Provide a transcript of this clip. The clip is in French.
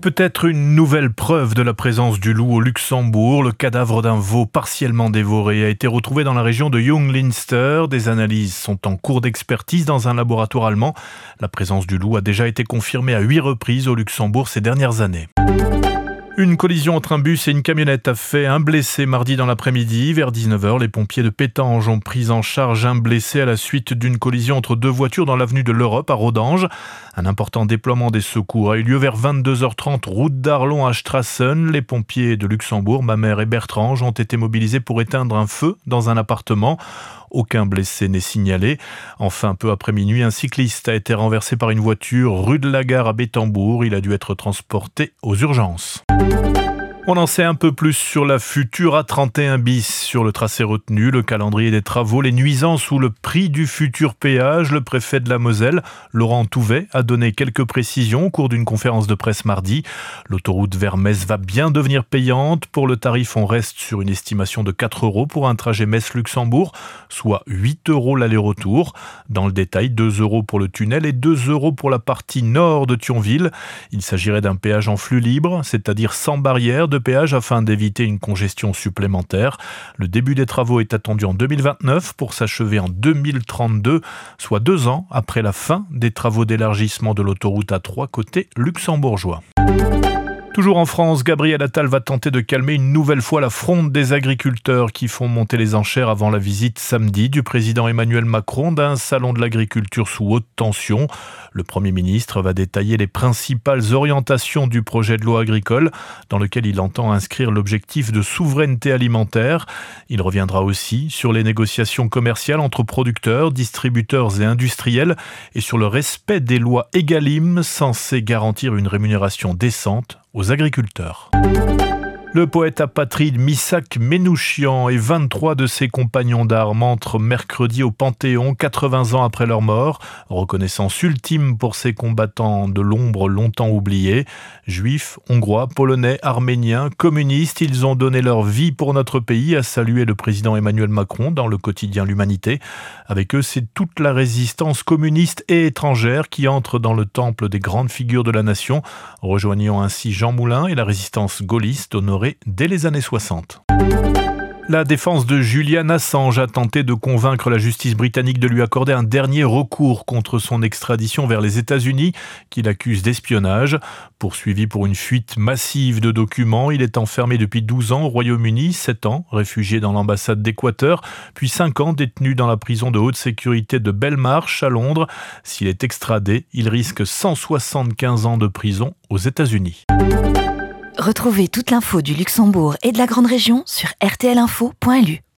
Peut-être une nouvelle preuve de la présence du loup au Luxembourg. Le cadavre d'un veau partiellement dévoré a été retrouvé dans la région de Junglinster. Des analyses sont en cours d'expertise dans un laboratoire allemand. La présence du loup a déjà été confirmée à huit reprises au Luxembourg ces dernières années. Une collision entre un bus et une camionnette a fait un blessé mardi dans l'après-midi. Vers 19h, les pompiers de Pétange ont pris en charge un blessé à la suite d'une collision entre deux voitures dans l'avenue de l'Europe à Rodange. Un important déploiement des secours a eu lieu vers 22h30 route d'Arlon à Strassen. Les pompiers de Luxembourg, ma mère et Bertrange, ont été mobilisés pour éteindre un feu dans un appartement. Aucun blessé n'est signalé. Enfin, peu après minuit, un cycliste a été renversé par une voiture rue de la Gare à Bétambourg. Il a dû être transporté aux urgences. On en sait un peu plus sur la future A31 bis, sur le tracé retenu, le calendrier des travaux, les nuisances ou le prix du futur péage. Le préfet de la Moselle, Laurent Touvet, a donné quelques précisions au cours d'une conférence de presse mardi. L'autoroute vers Metz va bien devenir payante. Pour le tarif, on reste sur une estimation de 4 euros pour un trajet Metz-Luxembourg, soit 8 euros l'aller-retour. Dans le détail, 2 euros pour le tunnel et 2 euros pour la partie nord de Thionville. Il s'agirait d'un péage en flux libre, c'est-à-dire sans barrière de péage afin d'éviter une congestion supplémentaire. Le début des travaux est attendu en 2029 pour s'achever en 2032, soit deux ans après la fin des travaux d'élargissement de l'autoroute A3 côté luxembourgeois. Toujours en France, Gabriel Attal va tenter de calmer une nouvelle fois la fronde des agriculteurs qui font monter les enchères avant la visite samedi du président Emmanuel Macron d'un salon de l'agriculture sous haute tension. Le Premier ministre va détailler les principales orientations du projet de loi agricole dans lequel il entend inscrire l'objectif de souveraineté alimentaire. Il reviendra aussi sur les négociations commerciales entre producteurs, distributeurs et industriels et sur le respect des lois EGalim censées garantir une rémunération décente aux agriculteurs. Le poète apatride Misak Ménouchian et 23 de ses compagnons d'armes entrent mercredi au Panthéon, 80 ans après leur mort, reconnaissance ultime pour ces combattants de l'ombre longtemps oubliés. Juifs, hongrois, polonais, arméniens, communistes, ils ont donné leur vie pour notre pays, a salué le président Emmanuel Macron dans le quotidien L'Humanité. Avec eux, c'est toute la résistance communiste et étrangère qui entre dans le temple des grandes figures de la nation, rejoignant ainsi Jean Moulin et la résistance gaulliste dès les années 60. La défense de Julian Assange a tenté de convaincre la justice britannique de lui accorder un dernier recours contre son extradition vers les États-Unis, qu'il accuse d'espionnage. Poursuivi pour une fuite massive de documents, il est enfermé depuis 12 ans au Royaume-Uni, 7 ans réfugié dans l'ambassade d'Équateur, puis 5 ans détenu dans la prison de haute sécurité de Belmarsh à Londres. S'il est extradé, il risque 175 ans de prison aux États-Unis. Retrouvez toute l'info du Luxembourg et de la Grande Région sur rtlinfo.lu.